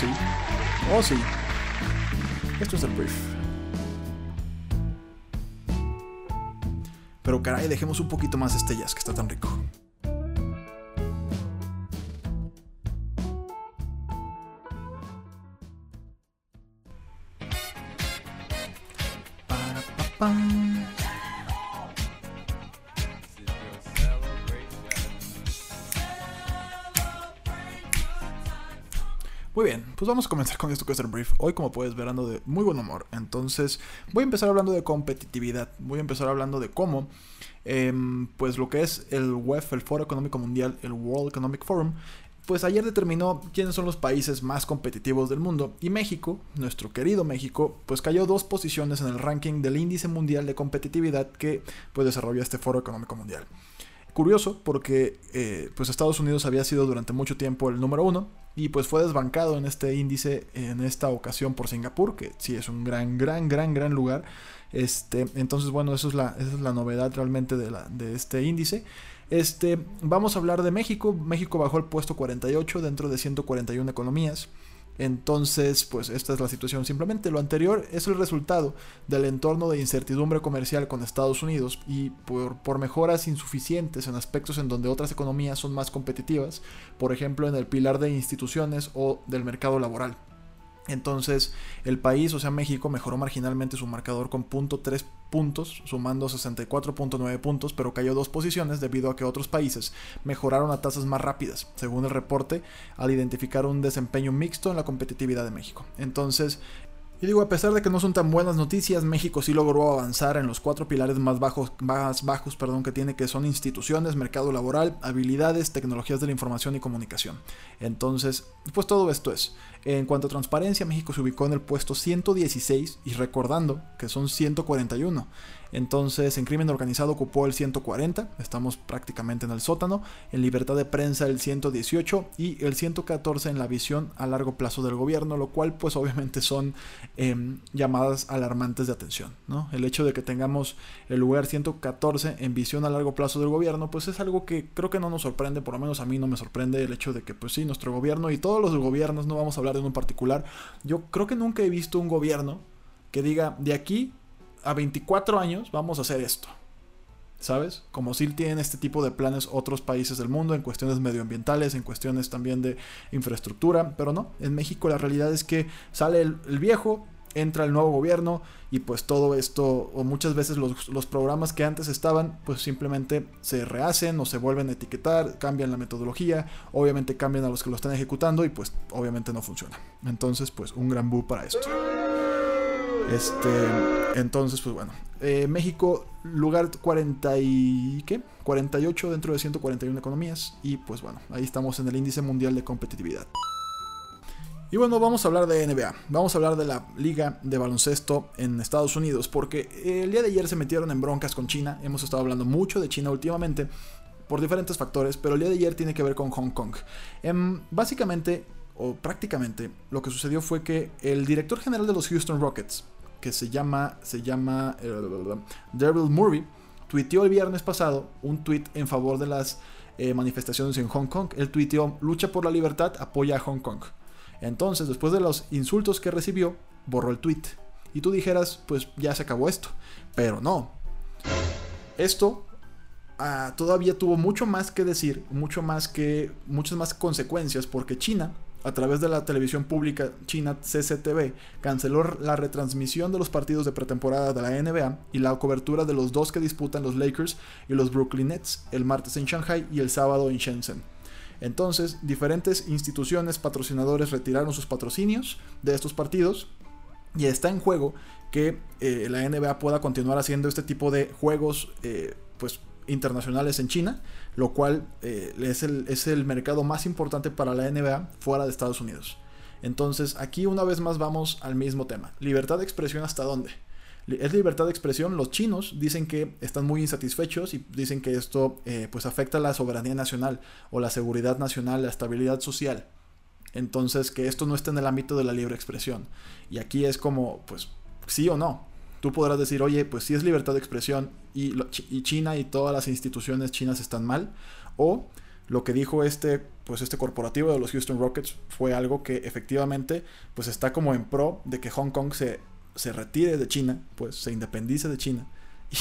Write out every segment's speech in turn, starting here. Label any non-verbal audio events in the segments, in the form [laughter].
Sí. Oh sí. Esto es el brief. Pero caray, dejemos un poquito más este jazz que está tan rico. Para, pa, pam. Pues vamos a comenzar con esto que es el brief. Hoy, como puedes ver, ando de muy buen humor. Entonces, voy a empezar hablando de competitividad. Voy a empezar hablando de cómo, em, pues lo que es el WEF, el Foro Económico Mundial, el World Economic Forum, pues ayer determinó quiénes son los países más competitivos del mundo. Y México, nuestro querido México, pues cayó dos posiciones en el ranking del índice mundial de competitividad que pues desarrolla este Foro Económico Mundial. Curioso porque eh, pues Estados Unidos había sido durante mucho tiempo el número uno y pues fue desbancado en este índice en esta ocasión por Singapur, que sí es un gran, gran, gran, gran lugar. Este, entonces, bueno, eso es la, esa es la novedad realmente de, de este índice. Este, vamos a hablar de México. México bajó al puesto 48 dentro de 141 economías. Entonces, pues esta es la situación. Simplemente lo anterior es el resultado del entorno de incertidumbre comercial con Estados Unidos y por, por, mejoras insuficientes en aspectos en donde otras economías son más competitivas, por ejemplo en el pilar de instituciones o del mercado laboral. Entonces, el país, o sea, México, mejoró marginalmente su marcador con .3 puntos, sumando 64.9 puntos, pero cayó dos posiciones debido a que otros países mejoraron a tasas más rápidas, según el reporte, al identificar un desempeño mixto en la competitividad de México. Entonces, y digo, a pesar de que no son tan buenas noticias, México sí logró avanzar en los cuatro pilares más bajos, más bajos perdón, que tiene, que son instituciones, mercado laboral, habilidades, tecnologías de la información y comunicación. Entonces, pues todo esto es. En cuanto a transparencia, México se ubicó en el puesto 116 y recordando que son 141. Entonces, en crimen organizado ocupó el 140, estamos prácticamente en el sótano. En libertad de prensa el 118 y el 114 en la visión a largo plazo del gobierno, lo cual pues obviamente son eh, llamadas alarmantes de atención. ¿no? El hecho de que tengamos el lugar 114 en visión a largo plazo del gobierno, pues es algo que creo que no nos sorprende, por lo menos a mí no me sorprende el hecho de que pues sí, nuestro gobierno y todos los gobiernos, no vamos a hablar de uno particular, yo creo que nunca he visto un gobierno que diga de aquí a 24 años vamos a hacer esto. ¿Sabes? Como si tienen este tipo de planes otros países del mundo en cuestiones medioambientales, en cuestiones también de infraestructura, pero no, en México la realidad es que sale el viejo, entra el nuevo gobierno y pues todo esto, o muchas veces los, los, programas que antes estaban, pues simplemente se rehacen o se vuelven a etiquetar, cambian la metodología, obviamente cambian a los que lo están ejecutando y pues obviamente no funciona. Entonces pues un gran bu para esto. Este, entonces, pues bueno, eh, México, lugar 40 y, ¿qué? 48 dentro de 141 economías. Y pues bueno, ahí estamos en el índice mundial de competitividad. Y bueno, vamos a hablar de NBA. Vamos a hablar de la liga de baloncesto en Estados Unidos. Porque el día de ayer se metieron en broncas con China. Hemos estado hablando mucho de China últimamente. Por diferentes factores. Pero el día de ayer tiene que ver con Hong Kong. Eh, básicamente, o prácticamente, lo que sucedió fue que el director general de los Houston Rockets, que se llama, se llama Daryl Murray, tuiteó el viernes pasado un tweet en favor de las eh, manifestaciones en Hong Kong. Él tuiteó, lucha por la libertad, apoya a Hong Kong. Entonces, después de los insultos que recibió, borró el tweet. Y tú dijeras, pues ya se acabó esto. Pero no. Esto uh, todavía tuvo mucho más que decir, mucho más que, muchas más consecuencias, porque China a través de la televisión pública china CCTV, canceló la retransmisión de los partidos de pretemporada de la NBA y la cobertura de los dos que disputan los Lakers y los Brooklyn Nets el martes en Shanghai y el sábado en Shenzhen. Entonces, diferentes instituciones patrocinadores retiraron sus patrocinios de estos partidos y está en juego que eh, la NBA pueda continuar haciendo este tipo de juegos eh, pues, internacionales en China, lo cual eh, es, el, es el mercado más importante para la NBA fuera de Estados Unidos. Entonces, aquí una vez más vamos al mismo tema. Libertad de expresión hasta dónde? Es libertad de expresión. Los chinos dicen que están muy insatisfechos y dicen que esto pues afecta la soberanía nacional o la seguridad nacional, la estabilidad social. Entonces, que esto no esté en el ámbito de la libre expresión. Y aquí es como, pues, sí o no. Tú podrás decir, oye, pues sí es libertad de expresión y, y China y todas las instituciones chinas están mal. O lo que dijo este, pues este corporativo de los Houston Rockets fue algo que efectivamente, pues está como en pro de que Hong Kong se, se retire de China, pues se independice de China.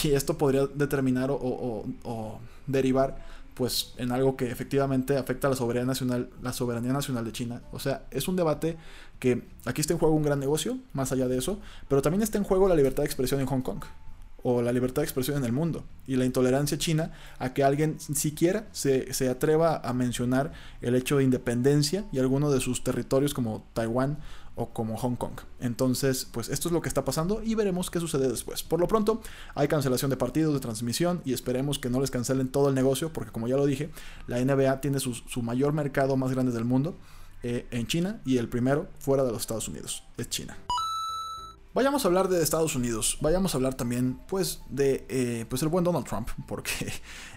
Y esto podría determinar o, derivar pues en algo que efectivamente afecta a la soberanía nacional, la soberanía nacional de China. O sea, es un debate que aquí está en juego un gran negocio, más allá de eso, pero también está en juego la libertad de expresión en Hong Kong o la libertad de expresión en el mundo y la intolerancia china a que alguien siquiera se, se, atreva a mencionar el hecho de independencia y alguno de sus territorios como Taiwán o como Hong Kong. Entonces, pues esto es lo que está pasando y veremos qué sucede después. Por lo pronto, hay cancelación de partidos, de transmisión y esperemos que no les cancelen todo el negocio porque como ya lo dije, la NBA tiene su, mayor mercado más grande del mundo eh, en China y el primero fuera de los Estados Unidos es China. Vayamos a hablar de Estados Unidos, vayamos a hablar también pues de eh, pues el buen Donald Trump, [laughs] porque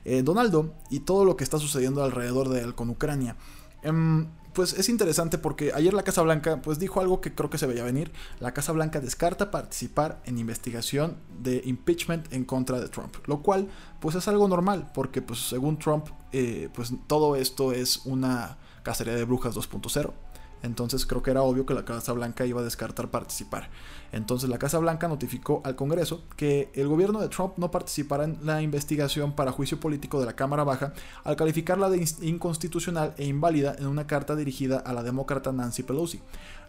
eh, Donaldo y todo lo que está sucediendo alrededor de él con Ucrania. Em, pues es interesante porque ayer la Casa Blanca pues dijo algo que creo que se veía venir. La Casa Blanca descarta participar en investigación de impeachment en contra de Trump, lo cual pues es algo normal porque pues según Trump eh, pues todo esto es una cacería de brujas 2.0. Entonces creo que era obvio que la Casa Blanca iba a descartar participar. Entonces la Casa Blanca notificó al Congreso que el gobierno de Trump no participará en la investigación para juicio político de la Cámara Baja al calificarla de inconstitucional e inválida en una carta dirigida a la demócrata Nancy Pelosi.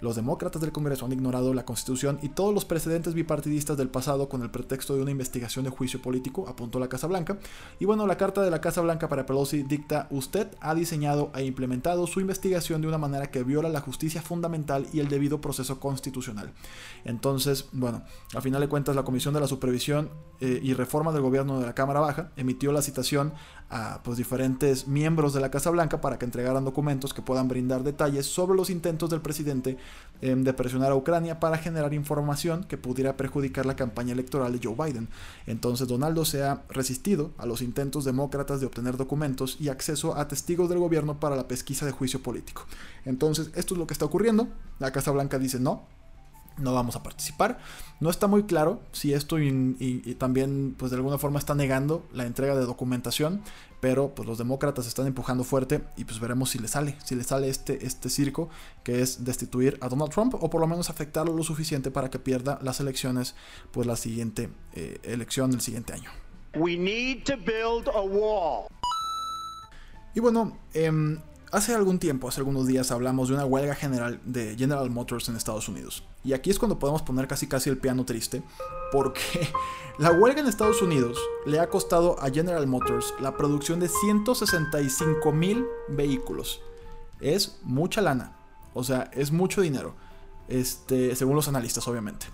Los demócratas del Congreso han ignorado la Constitución y todos los precedentes bipartidistas del pasado con el pretexto de una investigación de juicio político, apuntó la Casa Blanca. Y bueno, la carta de la Casa Blanca para Pelosi dicta, usted ha diseñado e implementado su investigación de una manera que viola la justicia fundamental y el debido proceso constitucional. Entonces, bueno, a final de cuentas la Comisión de la Supervisión eh, y Reforma del Gobierno de la Cámara Baja emitió la citación a pues, diferentes miembros de la Casa Blanca para que entregaran documentos que puedan brindar detalles sobre los intentos del presidente em, de presionar a Ucrania para generar información que pudiera perjudicar la campaña electoral de Joe Biden. Entonces Donaldo se ha resistido a los intentos demócratas de obtener documentos y acceso a testigos del gobierno para la pesquisa de juicio político. Entonces esto es lo que está ocurriendo. La Casa Blanca dice no, no vamos a participar. No está muy claro si esto y, también pues de alguna forma está negando la entrega de documentación, pero pues los demócratas están empujando fuerte y pues veremos si le sale, si le sale este, este circo que es destituir a Donald Trump o por lo menos afectarlo lo suficiente para que pierda las elecciones, pues la siguiente eh, elección del siguiente año. We need to build a wall. Y bueno, eh, Hace algún tiempo, hace algunos días, hablamos de una huelga general de General Motors en Estados Unidos. Y aquí es cuando podemos poner casi casi el piano triste, porque [laughs] la huelga en Estados Unidos le ha costado a General Motors la producción de 165 mil vehículos. Es mucha lana, o sea, es mucho dinero, este, según los analistas, obviamente.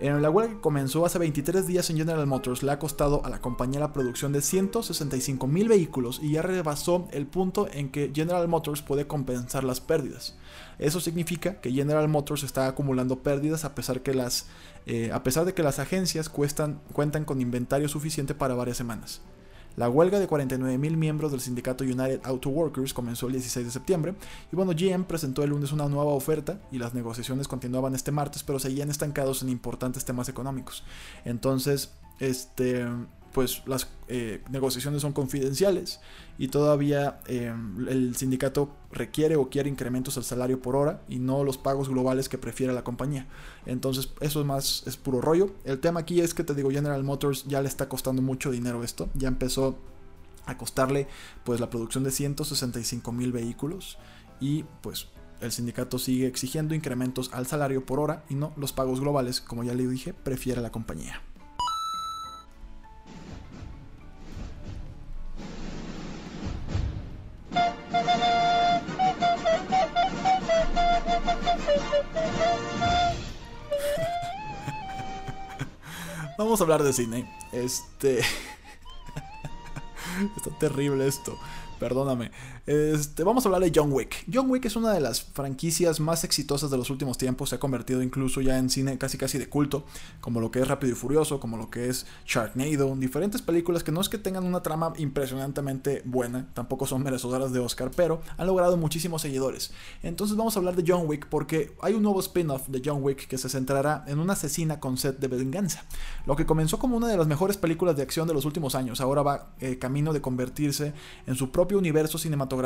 En la huelga que comenzó hace 23 días en General Motors le ha costado a la compañía la producción de 165 mil vehículos y ya rebasó el punto en que General Motors puede compensar las pérdidas. Eso significa que General Motors está acumulando pérdidas a pesar, que las, eh, a pesar de que las agencias cuentan con inventario suficiente para varias semanas. La huelga de 49.000 miembros del sindicato United Auto Workers comenzó el 16 de septiembre y bueno, GM presentó el lunes una nueva oferta y las negociaciones continuaban este martes, pero seguían estancados en importantes temas económicos. Entonces, este, pues las eh, negociaciones son confidenciales y todavía eh, el sindicato requiere o quiere incrementos al salario por hora y no los pagos globales que prefiere la compañía. Entonces eso es más, es puro rollo. El tema aquí es que te digo, General Motors ya le está costando mucho dinero esto, ya empezó a costarle pues la producción de 165 mil vehículos y pues el sindicato sigue exigiendo incrementos al salario por hora y no los pagos globales, como ya le dije, prefiere la compañía. Vamos a hablar de cine. Este. [laughs] Está terrible esto. Perdóname. Este, vamos a hablar de John Wick. John Wick es una de las franquicias más exitosas de los últimos tiempos. Se ha convertido incluso ya en cine casi casi de culto, como lo que es Rápido y Furioso, como lo que es Sharknado. Diferentes películas que no es que tengan una trama impresionantemente buena, tampoco son merecedoras de Oscar, pero han logrado muchísimos seguidores. Entonces vamos a hablar de John Wick porque hay un nuevo spin-off de John Wick que se centrará en una asesina con set de venganza. Lo que comenzó como una de las mejores películas de acción de los últimos años, ahora va eh, camino de convertirse en su propio universo cinematográfico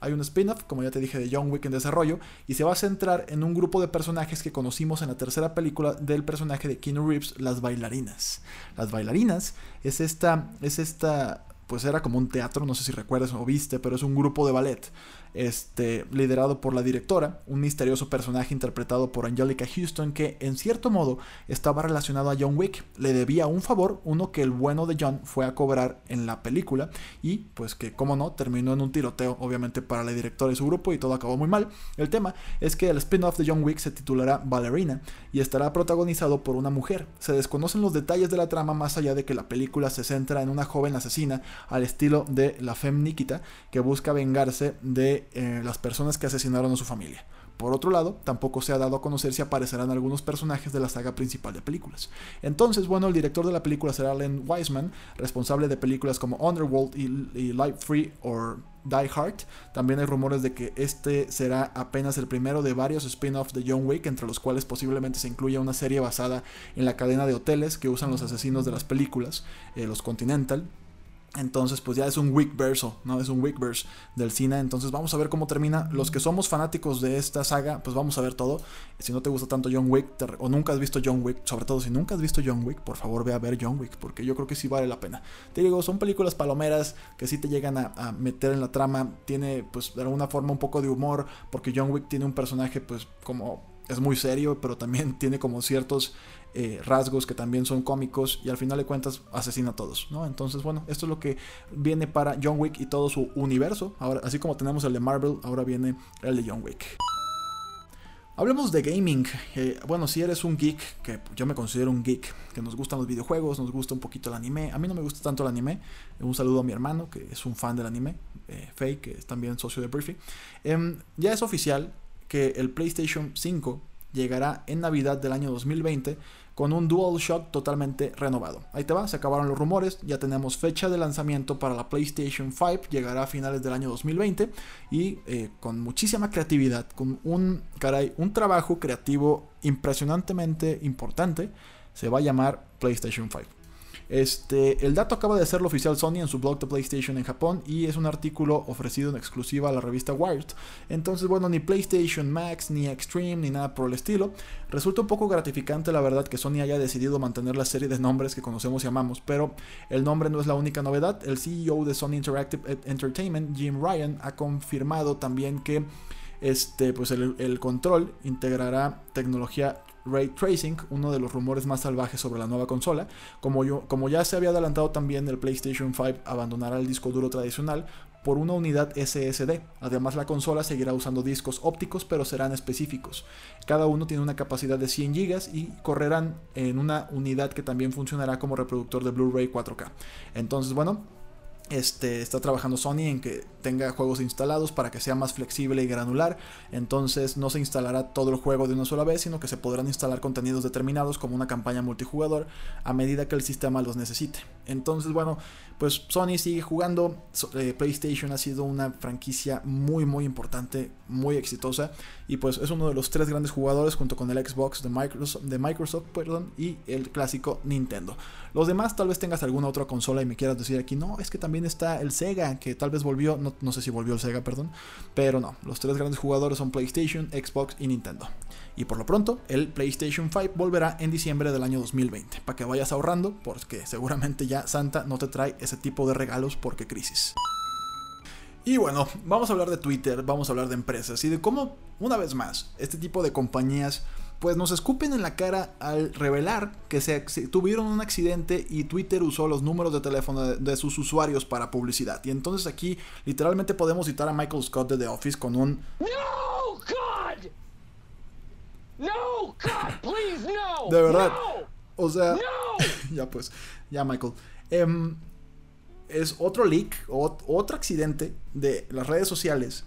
hay un spin-off, como ya te dije, de John Wick en desarrollo y se va a centrar en un grupo de personajes que conocimos en la tercera película del personaje de Keanu Reeves, las bailarinas. Las bailarinas es esta, es esta, pues era como un teatro, no sé si recuerdas o viste, pero es un grupo de ballet este, liderado por la directora, un misterioso personaje interpretado por Angelica Houston que en cierto modo estaba relacionado a John Wick. Le debía un favor, uno que el bueno de John fue a cobrar en la película y pues que como no terminó en un tiroteo obviamente para la directora y su grupo y todo acabó muy mal. El tema es que el spin-off de John Wick se titulará Ballerina y estará protagonizado por una mujer. Se desconocen los detalles de la trama más allá de que la película se centra en una joven asesina al estilo de la Femme Nikita que busca vengarse de eh, las personas que asesinaron a su familia. Por otro lado, tampoco se ha dado a conocer si aparecerán algunos personajes de la saga principal de películas. Entonces, bueno, el director de la película será Len Wiseman, responsable de películas como Underworld y, Life Free o Die Hard. También hay rumores de que este será apenas el primero de varios spin-offs de John Wick, entre los cuales posiblemente se incluya una serie basada en la cadena de hoteles que usan los asesinos de las películas, eh, los Continental, entonces, pues ya es un week verso, ¿no? Es un week verse del cine. Entonces, vamos a ver cómo termina. Los que somos fanáticos de esta saga, pues vamos a ver todo. Si no te gusta tanto John Wick, o nunca has visto John Wick, sobre todo si nunca has visto John Wick, por favor ve a ver John Wick, porque yo creo que sí vale la pena. Te digo, son películas palomeras que sí te llegan a, a meter en la trama. Tiene, pues, de alguna forma un poco de humor, porque John Wick tiene un personaje, pues, como es muy serio, pero también [laughs] tiene como ciertos eh, rasgos que también son cómicos y al final de cuentas asesina a todos, ¿no? Entonces, bueno, esto es lo que viene para John Wick y todo su universo. Ahora, así como tenemos el de Marvel, ahora viene el de John Wick. Hablemos de gaming. Eh, bueno, si eres un geek, que yo me considero un geek, que nos gustan los videojuegos, nos gusta un poquito el anime. A mí no me gusta tanto el anime. Un saludo a mi hermano, que es un fan del anime, eh, Faye, que es también socio de Briefy. Em, ya es oficial que el PlayStation 5 llegará en Navidad del año 2020 con un DualShock totalmente renovado. Ahí te va, se acabaron los rumores, ya tenemos fecha de lanzamiento para la PlayStation 5, llegará a finales del año 2020 y eh, con muchísima creatividad, con un, caray, un trabajo creativo impresionantemente importante, se va a llamar PlayStation 5. Este, el dato acaba de ser lo oficial Sony en su blog de PlayStation en Japón y es un artículo ofrecido en exclusiva a la revista Wired. Entonces, bueno, ni PlayStation Max, ni Extreme, ni nada por el estilo. Resulta un poco gratificante la verdad que Sony haya decidido mantener la serie de nombres que conocemos y amamos, pero el nombre no es la única novedad. El CEO de Sony Interactive Entertainment, Jim Ryan, ha confirmado también que este, pues el, el control integrará tecnología Ray Tracing, uno de los rumores más salvajes sobre la nueva consola. Como, ya se había adelantado también, el PlayStation 5 abandonará el disco duro tradicional por una unidad SSD. Además, la consola seguirá usando discos ópticos, pero serán específicos. Cada uno tiene una capacidad de 100 GB y correrán en una unidad que también funcionará como reproductor de Blu-ray 4K. Entonces, bueno, este, está trabajando Sony en que tenga juegos instalados para que sea más flexible y granular. Entonces no se instalará todo el juego de una sola vez, sino que se podrán instalar contenidos determinados como una campaña multijugador a medida que el sistema los necesite. Entonces, bueno, pues Sony sigue jugando. Eh, PlayStation ha sido una franquicia muy, muy importante, muy exitosa. Y pues es uno de los tres grandes jugadores junto con el Xbox de Microsoft, de Microsoft perdón, y el clásico Nintendo. Los demás tal vez tengas alguna otra consola y me quieras decir aquí, no, es que también está el Sega, que tal vez volvió, no, sé si volvió el Sega, perdón, pero no, los tres grandes jugadores son PlayStation, Xbox y Nintendo. Y por lo pronto, el PlayStation 5 volverá en diciembre del año 2020, para que vayas ahorrando, porque seguramente ya Santa no te trae ese tipo de regalos porque crisis. Y bueno, vamos a hablar de Twitter, vamos a hablar de empresas y de cómo, una vez más, este tipo de compañías pues nos escupen en la cara al revelar que se, tuvieron un accidente y Twitter usó los números de teléfono de, sus usuarios para publicidad. Y entonces aquí literalmente podemos citar a Michael Scott de The Office con un... No, God. No, God, please, no. [laughs] De verdad. O sea... [laughs] ya pues, ya Michael. Em, es otro leak, o, otro accidente de las redes sociales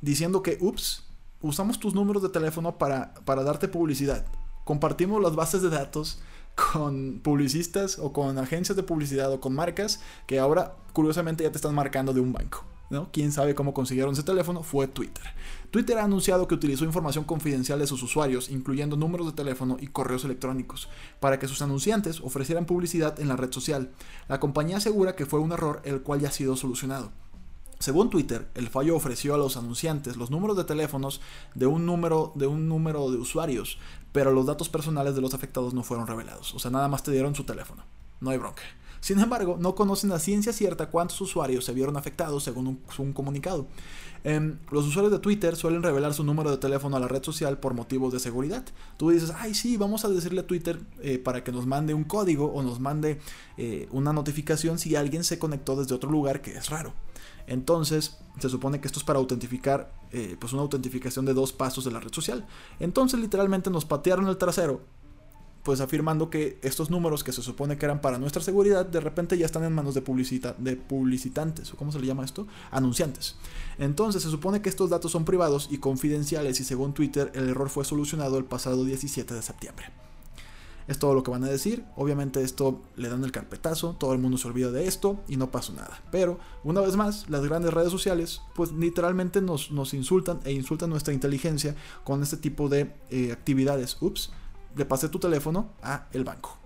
diciendo que, ups, usamos tus números de teléfono para, para darte publicidad. Compartimos las bases de datos con publicistas o con agencias de publicidad o con marcas que ahora curiosamente ya te están marcando de un banco. ¿no? Quién sabe cómo consiguieron ese teléfono fue Twitter. Twitter ha anunciado que utilizó información confidencial de sus usuarios, incluyendo números de teléfono y correos electrónicos, para que sus anunciantes ofrecieran publicidad en la red social. La compañía asegura que fue un error el cual ya ha sido solucionado. Según Twitter, el fallo ofreció a los anunciantes los números de teléfonos de un número de un número de usuarios, pero los datos personales de los afectados no fueron revelados. O sea, nada más te dieron su teléfono. No hay bronca. Sin embargo, no conocen a ciencia cierta cuántos usuarios se vieron afectados según un, comunicado. Em, los usuarios de Twitter suelen revelar su número de teléfono a la red social por motivos de seguridad. Tú dices, ay sí, vamos a decirle a Twitter eh, para que nos mande un código o nos mande eh, una notificación si alguien se conectó desde otro lugar que es raro. Entonces, se supone que esto es para autentificar, eh, pues una autentificación de dos pasos de la red social. Entonces, literalmente nos patearon el trasero, pues afirmando que estos números que se supone que eran para nuestra seguridad, de repente ya están en manos de, publicita de publicitantes, o cómo se le llama esto, anunciantes. Entonces, se supone que estos datos son privados y confidenciales y según Twitter, el error fue solucionado el pasado 17 de septiembre. Es todo lo que van a decir. Obviamente esto le dan el carpetazo, todo el mundo se olvida de esto y no pasó nada. Pero, una vez más, las grandes redes sociales, pues literalmente nos, nos insultan e insultan nuestra inteligencia con este tipo de eh, actividades. Ups, le pasé tu teléfono a el banco.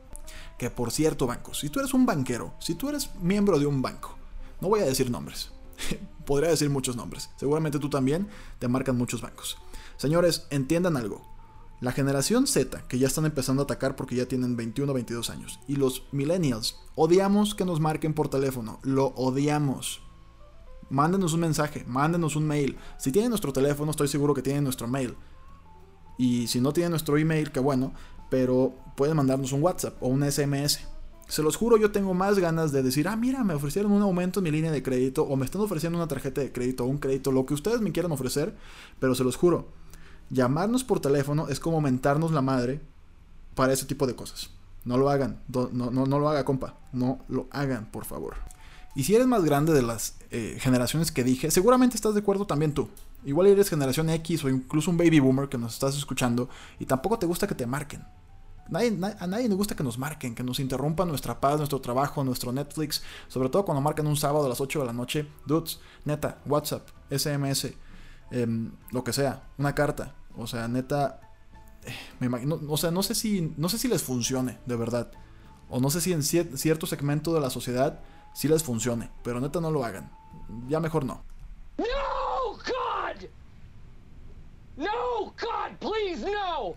Que por cierto, bancos, si tú eres un banquero, si tú eres miembro de un banco, no voy a decir nombres, [laughs] podría decir muchos nombres, seguramente tú también te marcan muchos bancos. Señores, entiendan algo, la generación Z, que ya están empezando a atacar porque ya tienen 21 o 22 años, y los millennials, odiamos que nos marquen por teléfono, lo odiamos. Mándenos un mensaje, mándenos un mail. Si tienen nuestro teléfono, estoy seguro que tienen nuestro mail. Y si no tienen nuestro email, qué bueno, pero pueden mandarnos un WhatsApp o un SMS. Se los juro, yo tengo más ganas de decir, ah, mira, me ofrecieron un aumento en mi línea de crédito, o me están ofreciendo una tarjeta de crédito, o un crédito, lo que ustedes me quieran ofrecer, pero se los juro, llamarnos por teléfono es como mentarnos la madre para ese tipo de cosas. No lo hagan, no, no, no lo haga, compa. No lo hagan, por favor. Y si eres más grande de las eh, generaciones que dije, seguramente estás de acuerdo también tú. Igual eres generación X o incluso un baby boomer que nos estás escuchando y tampoco te gusta que te marquen. a nadie nos gusta que nos marquen, que nos interrumpan nuestra paz, nuestro trabajo, nuestro Netflix, sobre todo cuando marcan un sábado a las 8 de la noche. Dudes, neta, WhatsApp, SMS, em, lo que sea, una carta. O sea, neta, eh, me o sea, no sé si, no sé si les funcione, de verdad. O no sé si en cierto segmento de la sociedad sí les funcione, pero neta no lo hagan. Ya mejor. No, No, God, please, no.